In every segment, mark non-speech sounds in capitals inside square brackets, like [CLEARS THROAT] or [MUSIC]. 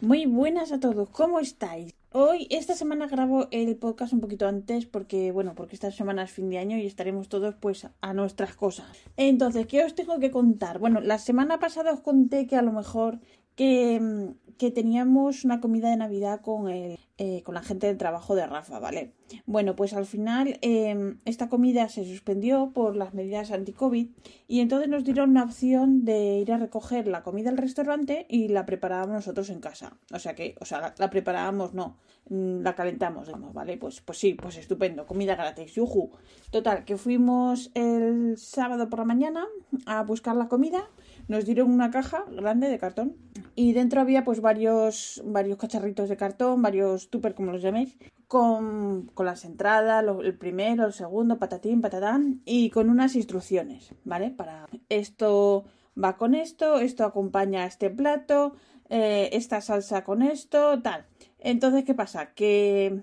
muy buenas a todos, ¿cómo estáis? Hoy, esta semana grabo el podcast un poquito antes porque, bueno, porque esta semana es fin de año y estaremos todos pues a nuestras cosas. Entonces, ¿qué os tengo que contar? Bueno, la semana pasada os conté que a lo mejor que, que teníamos una comida de Navidad con el eh, con la gente del trabajo de Rafa, ¿vale? Bueno, pues al final em, esta comida se suspendió por las medidas anti-COVID y entonces nos dieron una opción de ir a recoger la comida al restaurante y la preparábamos nosotros en casa. O sea que, o sea, la, preparábamos, no, mm, la calentamos, digamos, ¿vale? Pues, pues sí, pues estupendo, comida gratis, yuju. Total, que fuimos el sábado por la mañana a buscar la comida nos dieron una caja grande de cartón y dentro había pues varios, varios cacharritos de cartón, varios tupper como los llaméis, con, con las entradas, el primero, el segundo, patatín, patatán y con unas instrucciones, ¿vale? Para esto va con esto, esto acompaña a este plato, eh, esta salsa con esto, tal. Entonces, ¿qué pasa? Que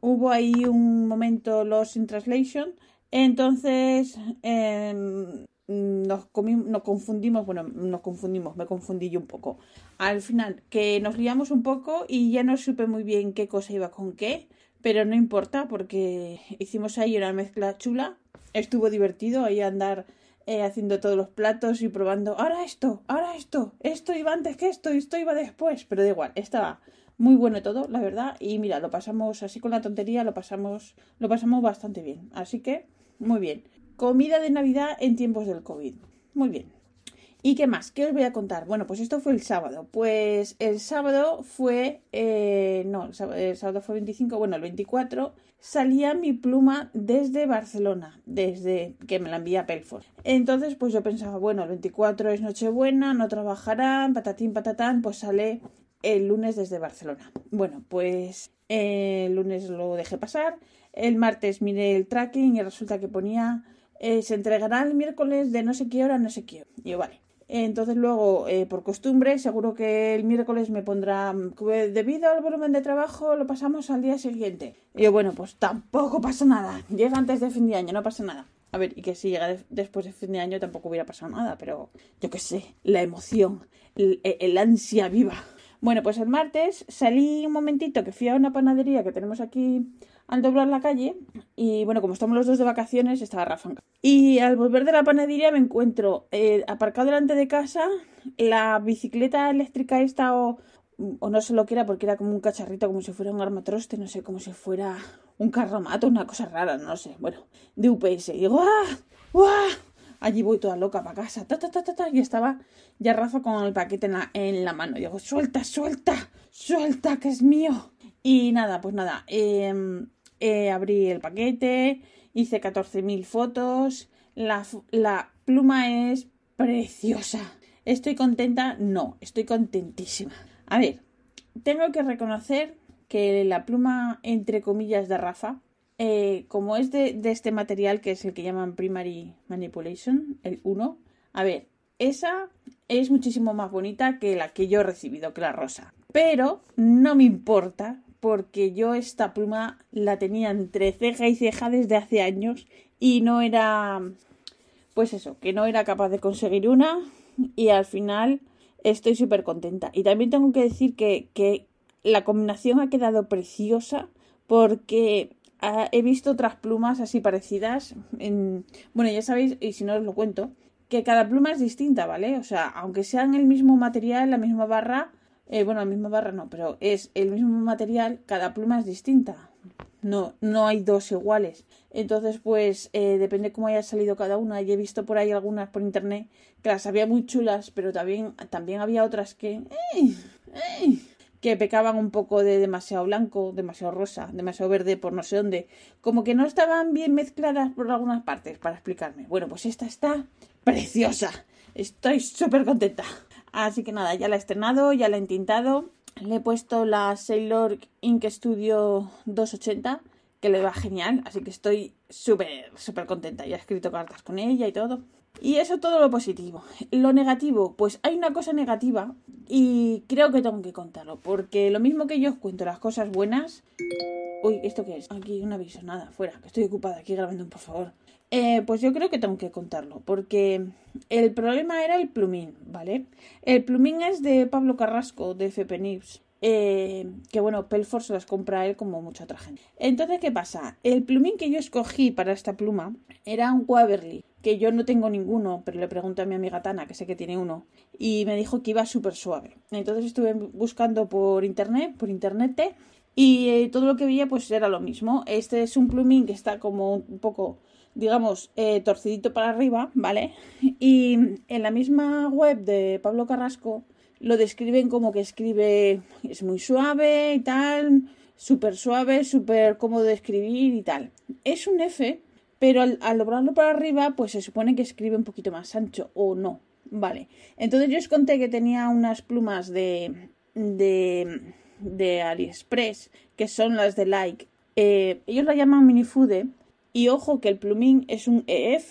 hubo ahí un momento Lost in Translation. Entonces, eh, nos, nos confundimos, bueno, nos confundimos, me confundí yo un poco. Al final, que nos liamos un poco y ya no supe muy bien qué cosa iba con qué, pero no importa porque hicimos ahí una mezcla chula, estuvo divertido ahí andar eh, haciendo todos los platos y probando, ahora esto, ahora esto, esto iba antes que esto y esto iba después, pero da igual, estaba muy bueno todo, la verdad, y mira, lo pasamos así con la tontería, lo pasamos, lo pasamos bastante bien, así que muy bien. Comida de Navidad en tiempos del COVID. Muy bien. ¿Y qué más? ¿Qué os voy a contar? Bueno, pues esto fue el sábado. Pues el sábado fue. Eh, no, el sábado, fue 25, bueno, el 24 salía mi pluma desde Barcelona, desde que me la envía Pelford. Entonces, pues yo pensaba, bueno, el 24 es Nochebuena, no trabajarán, patatín, patatán, pues sale el lunes desde Barcelona. Bueno, pues el lunes lo dejé pasar, el martes miré el tracking y resulta que ponía eh, se entregará el miércoles de no sé qué hora, no sé qué. Y yo, vale. Entonces luego, eh, por costumbre, seguro que el miércoles me pondrá, debido al volumen de trabajo, lo pasamos al día siguiente. Y yo, bueno, pues tampoco pasa nada. Llega antes de fin de año, no pasa nada. A ver, y que si llega después de fin de año tampoco hubiera pasado nada, pero yo qué sé, la emoción, el, el ansia viva. Bueno, pues el martes salí un momentito que fui a una panadería que tenemos aquí al doblar la calle y bueno, como estamos los dos de vacaciones, estaba Rafa. Y al volver de la panadería me encuentro eh, aparcado delante de casa la bicicleta eléctrica esta o, no sé lo que era porque era como un cacharrito, como si fuera un armatroste, no sé, como si fuera un carromato, una cosa rara, no sé, bueno, de UPS. Y digo, ¡ah! ¡ah! Allí voy toda loca para casa, ta, ta, ta, ta, ta, y estaba ya Rafa con el paquete en la, en la mano. Y digo, suelta, suelta, suelta, que es mío. Y nada, pues nada, eh, eh, abrí el paquete, hice 14.000 fotos, la, pluma es preciosa. ¿Estoy contenta? No, estoy contentísima. A ver, tengo que reconocer que la pluma, entre comillas, de Rafa, eh, como es de, de, este material que es el que llaman Primary Manipulation, el 1, a ver, esa es muchísimo más bonita que la que yo he recibido, que la rosa. Pero no me importa porque yo esta pluma la tenía entre ceja y ceja desde hace años y no era, pues eso, que no era capaz de conseguir una y al final estoy súper contenta. Y también tengo que decir que, que la combinación ha quedado preciosa porque ah, he visto otras plumas así parecidas. En, bueno, ya sabéis, y si no os lo cuento, que cada pluma es distinta, ¿vale? O sea, aunque sean el mismo material, la misma barra, eh, bueno, la misma barra no, pero es el mismo material, cada pluma es distinta. No, no hay dos iguales. Entonces, pues, eh, depende cómo haya salido cada una. Y he visto por ahí algunas por internet que las había muy chulas, pero también, también había otras que. que pecaban un poco de demasiado blanco, demasiado rosa, demasiado verde, por no sé dónde. Como que no estaban bien mezcladas por algunas partes, para explicarme. Bueno, pues esta está preciosa. Estoy súper contenta. Así que nada, ya la he estrenado, ya la he intentado. Le he puesto la Sailor Ink Studio 280, que le va genial, así que estoy súper, súper contenta. Ya he escrito cartas con ella y todo. Y eso todo lo positivo. Lo negativo, pues hay una cosa negativa y creo que tengo que contarlo, porque lo mismo que yo os cuento las cosas buenas... Uy, ¿esto qué es? Aquí un aviso, nada, fuera, que estoy ocupada aquí grabando, por favor. Eh, pues yo creo que tengo que contarlo, porque el problema era el plumín, ¿vale? El plumín es de Pablo Carrasco, de FP News. Eh, que bueno, Pelfor se las compra él como mucha otra gente. Entonces, ¿qué pasa? El plumín que yo escogí para esta pluma era un Waverly, que yo no tengo ninguno, pero le pregunté a mi amiga Tana, que sé que tiene uno, y me dijo que iba súper suave. Entonces estuve buscando por internet, por internet, y eh, todo lo que veía pues era lo mismo. Este es un plumín que está como un poco digamos, eh, torcidito para arriba, ¿vale? Y en la misma web de Pablo Carrasco lo describen como que escribe, es muy suave y tal, súper suave, súper cómodo de escribir y tal. Es un F, pero al, doblarlo para arriba, pues se supone que escribe un poquito más ancho, o no, ¿vale? Entonces yo os conté que tenía unas plumas de, de, de AliExpress, que son las de Like. Eh, ellos la llaman minifude, y ojo que el plumín es un EF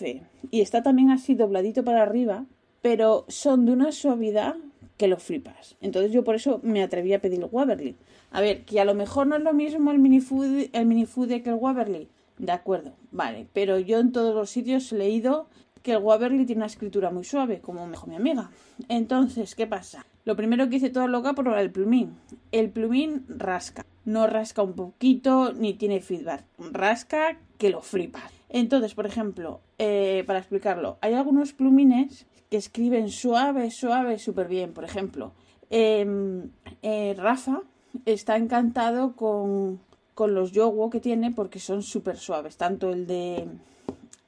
y está también así dobladito para arriba, pero son de una suavidad que lo flipas. Entonces yo por eso me atreví a pedir el Waverly. A ver, que a lo mejor no es lo mismo el minifood, el minifood que el Waverly. De acuerdo, vale. Pero yo en todos los sitios he leído que el Waverly tiene una escritura muy suave, como me dijo mi amiga. Entonces, ¿qué pasa? Lo primero que hice toda loca por el plumín. El plumín rasca. No rasca un poquito ni tiene feedback. Rasca que lo flipas. Entonces, por ejemplo, eh, para explicarlo, hay algunos plumines que escriben suave, suave, súper bien. Por ejemplo, em, eh, Rafa está encantado con, con los Yowo que tiene porque son súper suaves. Tanto el de,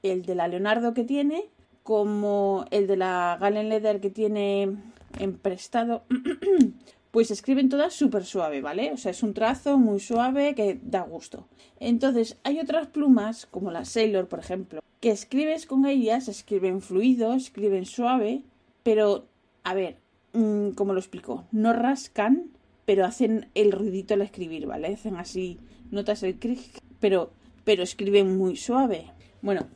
el de la Leonardo que tiene como el de la Galen Leather que tiene en prestado. [CLEARS THROAT] pues escriben todas súper suave, ¿vale? O sea, es un trazo muy suave que da gusto. Entonces, hay otras plumas, como la Sailor, por ejemplo, que escribes con ellas, escriben fluido, escriben suave, pero, a ver, mm, ¿cómo lo explico? No rascan, pero hacen el ruidito al escribir, ¿vale? Hacen así, notas el cric, pero, pero escriben muy suave. Bueno,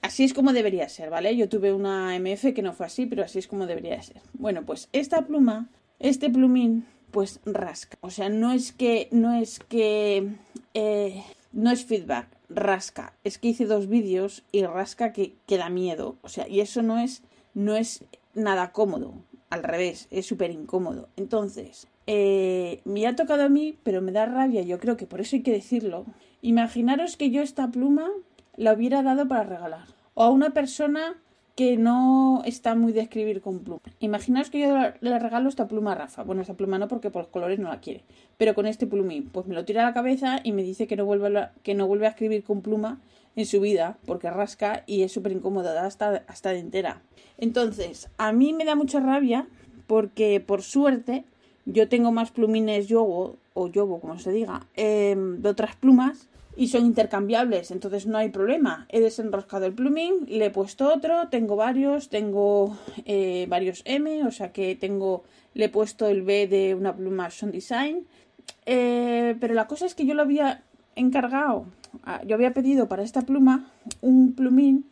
así es como debería ser, ¿vale? Yo tuve una MF que no fue así, pero así es como debería ser. Bueno, pues esta pluma, este plumín, pues rasca. O sea, no es que, no es que, eh, no es feedback, rasca. Es que hice dos vídeos y rasca que, que da miedo. O sea, y eso no es, no es nada cómodo. Al revés, es súper incómodo. Entonces, eh, me ha tocado a mí, pero me da rabia. Yo creo que por eso hay que decirlo. Imaginaros que yo esta pluma la hubiera dado para regalar. O a una persona que no está muy de escribir con pluma. Imaginaos que yo le regalo esta pluma a Rafa. Bueno, esta pluma no porque por los colores no la quiere. Pero con este plumín, pues me lo tira a la cabeza y me dice que no vuelve a, que no vuelve a escribir con pluma en su vida porque rasca y es súper incómoda hasta, hasta de entera. Entonces, a mí me da mucha rabia porque por suerte yo tengo más plumines yogo o yobo, como se diga, em, de otras plumas y son intercambiables, entonces no hay problema. He desenroscado el plumín, le he puesto otro, tengo varios, tengo eh, varios M, o sea que tengo, le he puesto el B de una pluma Son Design, eh, pero la cosa es que yo lo había encargado, ah, yo había pedido para esta pluma un plumín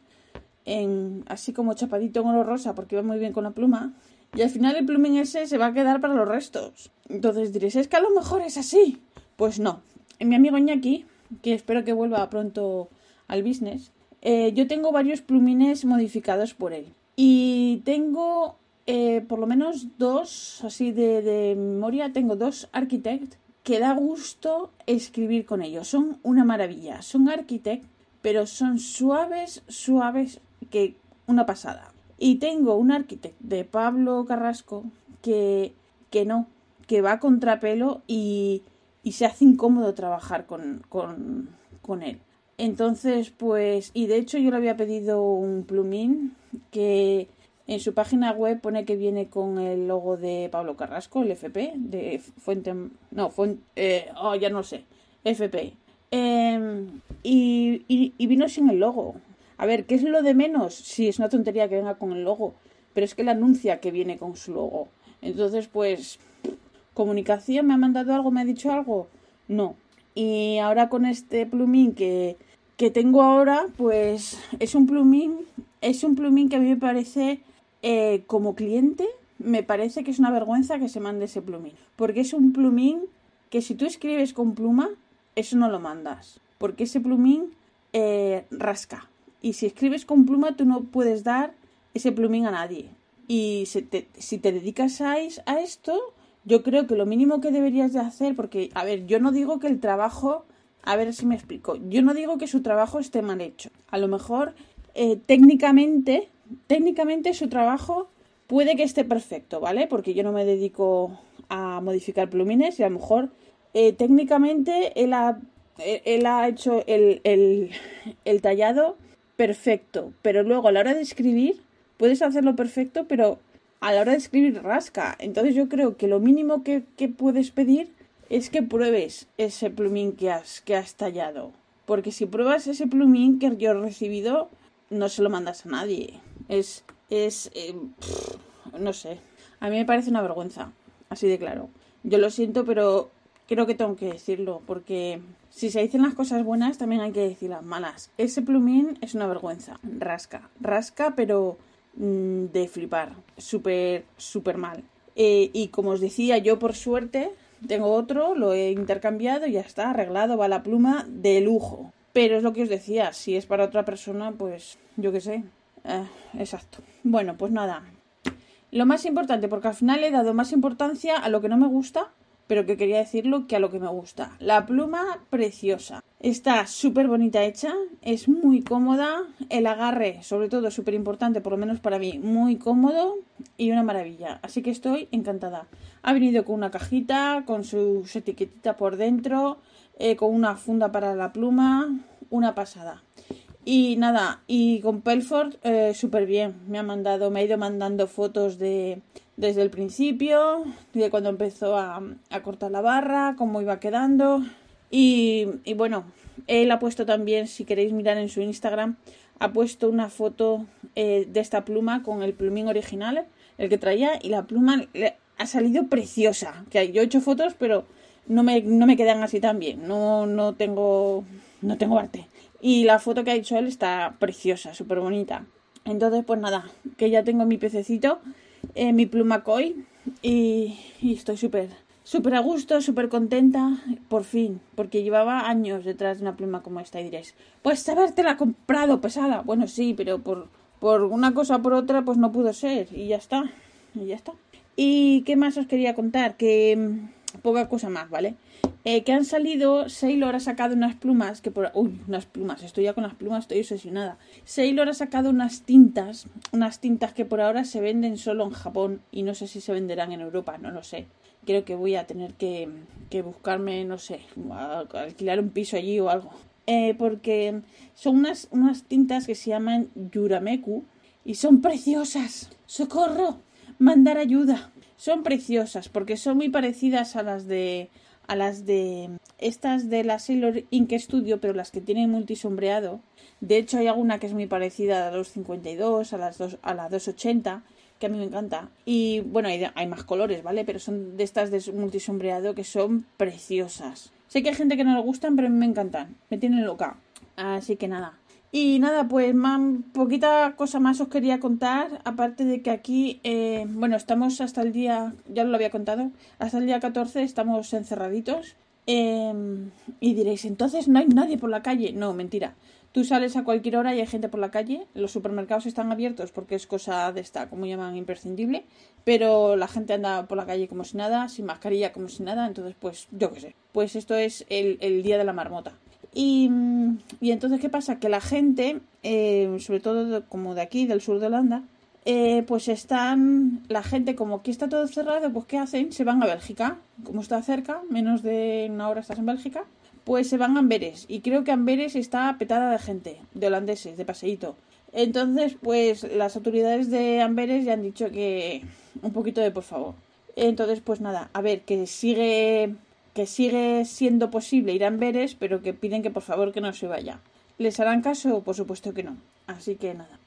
en, así como chapadito en oro rosa porque va muy bien con la pluma y al final el plumín ese se va a quedar para los restos. Entonces diréis, es que a lo mejor es así. Pues no. Mi amigo Iñaki que espero que vuelva pronto al business, eh, yo tengo varios plumines modificados por él. Y tengo eh, por lo menos dos, así de, memoria, tengo dos Architect que da gusto escribir con ellos. Son una maravilla. Son Architect, pero son suaves, suaves, que una pasada. Y tengo un Architect de Pablo Carrasco que, que no, que va contrapelo y y se hace incómodo trabajar con, con, con él. Entonces, pues, y de hecho yo le había pedido un plumín que en su página web pone que viene con el logo de Pablo Carrasco, el FP, de Fuente, no, Fuente, eh, oh, ya no sé, FP. Em, y, y, vino sin el logo. A ver, ¿qué es lo de menos? Si es una tontería que venga con el logo, pero es que él anuncia que viene con su logo. Entonces, pues, comunicación, ¿me ha mandado algo? ¿Me ha dicho algo? No. Y ahora con este plumín que, que tengo ahora, pues es un plumín, es un plumín que a mí me parece, eh, como cliente, me parece que es una vergüenza que se mande ese plumín. Porque es un plumín que si tú escribes con pluma, eso no lo mandas. Porque ese plumín eh, rasca. Y si escribes con pluma, tú no puedes dar ese plumín a nadie. Y si te, dedicas a esto, yo creo que lo mínimo que deberías de hacer, porque, a ver, yo no digo que el trabajo, a ver si me explico, yo no digo que su trabajo esté mal hecho. A lo mejor, eh, técnicamente, técnicamente su trabajo puede que esté perfecto, ¿vale? Porque yo no me dedico a modificar plumines y a lo mejor eh, técnicamente él ha, ha hecho el tallado perfecto, pero luego a la hora de escribir puedes hacerlo perfecto, pero a la hora de escribir rasca. Entonces yo creo que lo mínimo que, puedes pedir es que pruebes ese plumín que has, que has tallado. Porque si pruebas ese plumín que yo he recibido, no se lo mandas a nadie. Es, es, eh, no sé. A mí me parece una vergüenza, así de claro. Yo lo siento, pero creo que tengo que decirlo, porque si se dicen las cosas buenas, también hay que decir las malas. Ese plumín es una vergüenza. Rasca, rasca, pero de flipar, súper, súper mal. Eh, y como os decía, yo por suerte tengo otro, lo he intercambiado ya está, arreglado, va la pluma de lujo. Pero es lo que os decía, si es para otra persona, pues yo qué sé. Eh, exacto. Bueno, pues nada. Lo más importante, porque al final he dado más importancia a lo que no me gusta pero que quería decirlo que a lo que me gusta. La pluma preciosa. Está súper bonita hecha, es muy cómoda, el agarre, sobre todo, súper importante, por lo menos para mí, muy cómodo y una maravilla. Así que estoy encantada. Ha venido con una cajita, con sus etiquetitas por dentro, eh, con una funda para la pluma, una pasada. Y nada, y con Pelford eh, súper bien. Me ha mandado, me ha ido mandando fotos de, desde el principio, de cuando empezó a, cortar la barra, cómo iba quedando. Y, bueno, él ha puesto también, si queréis mirar en su Instagram, ha puesto una foto eh, de esta pluma con el plumín original, el que traía, y la pluma ha salido preciosa. Que yo he hecho fotos, pero no me, no me quedan así tan bien. No, no tengo, no tengo arte. Y la foto que ha hecho él está preciosa, súper bonita. Entonces, pues nada, que ya tengo mi pececito eh, mi pluma koi y, estoy súper súper a gusto, súper contenta, por fin, porque llevaba años detrás de una pluma como esta y diréis, pues habértela comprado pesada. Bueno, sí, pero por, por una cosa o por otra pues no pudo ser y ya está, y ya está. ¿Y qué más os quería contar? Que mm, poca cosa más, ¿vale? Eh, que han salido, Sailor ha sacado unas plumas, que por... Uy, unas plumas, estoy ya con las plumas, estoy obsesionada. Sailor ha sacado unas tintas, unas tintas que por ahora se venden solo en Japón y no sé si se venderán en Europa, no lo sé. Creo que voy a tener que, que buscarme, no sé, alquilar un piso allí o algo. Eh, porque son unas, unas tintas que se llaman Yurameku y son preciosas. ¡Socorro! Mandar ayuda. Son preciosas porque son muy parecidas a las de a las de estas de la Sailor Ink Studio, pero las que tienen multisombreado. De hecho, hay alguna que es muy parecida a la 252, a las dos, a la 280, que a mí me encanta. Y bueno, hay, hay más colores, ¿vale? Pero son de estas de multisombreado que son preciosas. Sé que hay gente que no le gustan, pero a mí me encantan. Me tienen loca. Así que nada, y nada, pues más, poquita cosa más os quería contar, aparte de que aquí, eh, bueno, estamos hasta el día, ya lo había contado, hasta el día 14 estamos encerraditos. Em, y diréis, entonces no hay nadie por la calle. No, mentira. Tú sales a cualquier hora y hay gente por la calle. Los supermercados están abiertos porque es cosa de esta, como llaman, imprescindible. Pero la gente anda por la calle como si nada, sin mascarilla como si nada. Entonces, pues, yo qué sé. Pues esto es el, el día de la marmota. Y, y entonces, ¿qué pasa? Que la gente, eh, sobre todo como de aquí, del sur de Holanda, eh, pues están, la gente como aquí está todo cerrado, pues ¿qué hacen? Se van a Bélgica, como está cerca, menos de una hora estás en Bélgica, pues se van a Amberes. Y creo que Amberes está petada de gente, de holandeses, de paseíto. Entonces, pues las autoridades de Amberes ya han dicho que un poquito de por favor. Entonces, pues nada, a ver, que sigue que sigue siendo posible ir a Amberes, pero que piden que por favor que no se vaya. ¿Les harán caso? Por supuesto que no. Así que nada.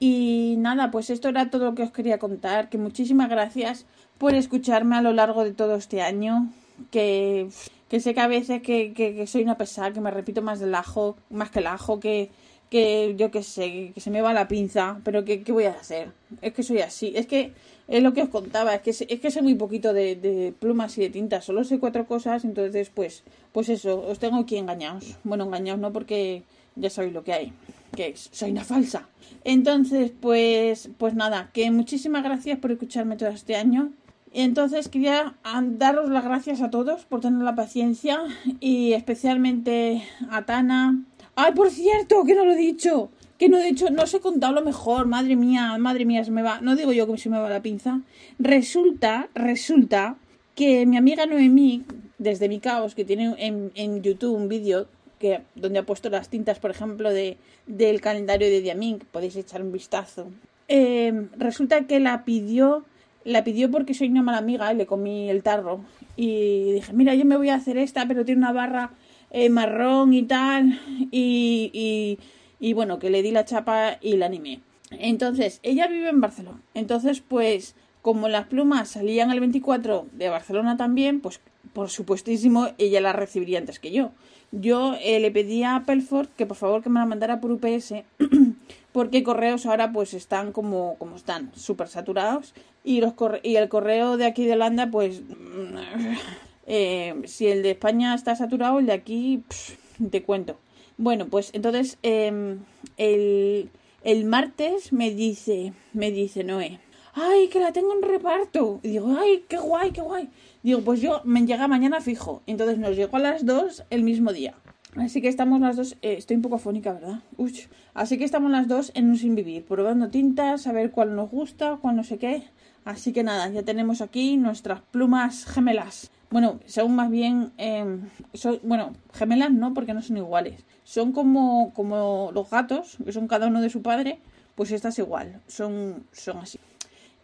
Y nada, pues esto era todo lo que os quería contar, que muchísimas gracias por escucharme a lo largo de todo este año, que, que sé que a veces que, que, soy una pesada, que me repito más del ajo, más que el ajo, que, que yo que sé, que se me va la pinza, pero que, ¿qué voy a hacer? Es que soy así, es que es lo que os contaba, es que, es que sé muy poquito de, plumas y de tintas, solo sé cuatro cosas, entonces pues, pues eso, os tengo aquí engañados. Bueno, engañados no porque ya sabéis lo que hay, que es, soy una falsa. Entonces, pues, pues nada, que muchísimas gracias por escucharme todo este año. Y entonces quería daros las gracias a todos por tener la paciencia y especialmente a Tana, Ay, por cierto, que no lo he dicho. Que no he dicho, no os he contado lo mejor. Madre mía, madre mía, se me va. No digo yo que se me va la pinza. Resulta, resulta que mi amiga Noemí, desde mi caos, que tiene en, en YouTube un vídeo que, donde ha puesto las tintas, por ejemplo, de, del calendario de Diamink, podéis echar un vistazo. Eh, resulta que la pidió, la pidió porque soy una mala amiga y le comí el tarro. Y dije, mira, yo me voy a hacer esta, pero tiene una barra eh, marrón y tal, y, y, bueno, que le di la chapa y la animé. Entonces, ella vive en Barcelona. Entonces, pues, como las plumas salían el 24 de Barcelona también, pues, por supuestísimo, ella las recibiría antes que yo. Yo eh, le pedí a Pelford que por favor que me la mandara por UPS, [CLEARS THROAT] porque correos ahora pues están como, como están, súper saturados, y, los y el correo de aquí de Holanda pues [CLEARS THROAT] eh, si el de España está saturado, el de aquí, te cuento. Bueno, pues entonces em, el, el, martes me dice, me dice Noé, ay, que la tengo en reparto. Y digo, ay, qué guay, qué guay. Digo, pues yo me llega mañana fijo. Entonces nos llegó a las dos el mismo día. Así que estamos las dos, eh, estoy un poco afónica, ¿verdad? Así que estamos las dos en un sin vivir, probando tintas, a ver cuál nos gusta, cuál no sé qué. Así que nada, ya tenemos aquí nuestras plumas gemelas. Bueno, son más bien, eh, son, bueno, gemelas no, porque no son iguales. Son como, como los gatos, que son cada uno de su padre, pues estas igual, son, son así.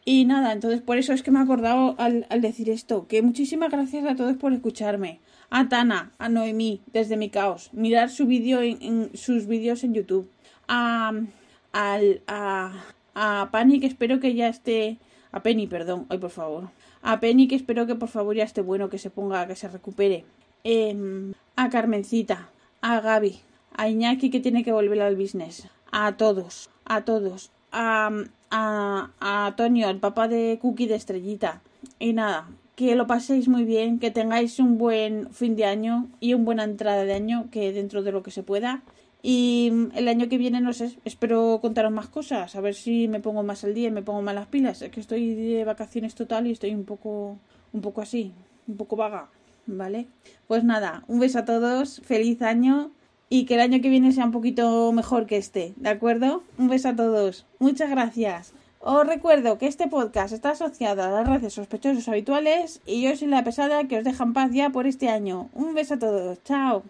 Y nada, entonces por eso es que me he acordado al, decir esto, que muchísimas gracias a todos por escucharme. A Tana, a Noemí, desde mi caos, mirar su vídeo en, sus vídeos en YouTube. A, al, a, a Pani, que espero que ya esté, a Penny, perdón, ay por favor a Penny, que espero que por favor ya esté bueno, que se ponga, que se recupere. Em, a Carmencita, a Gaby, a Iñaki que tiene que volver al business, a todos, a todos, a, a, a Antonio, el papá de Cookie de Estrellita. Y nada, que lo paséis muy bien, que tengáis un buen fin de año y una buena entrada de año, que dentro de lo que se pueda. Y el año que viene, no sé, espero contaros más cosas, a ver si me pongo más al día y me pongo más las pilas. Es que estoy de vacaciones total y estoy un poco, un poco así, un poco vaga, ¿vale? Pues nada, un beso a todos, feliz año y que el año que viene sea un poquito mejor que este, ¿de acuerdo? Un beso a todos, muchas gracias. Os recuerdo que este podcast está asociado a las redes sospechosos habituales y yo soy la pesada que os deja en paz ya por este año. Un beso a todos, chao.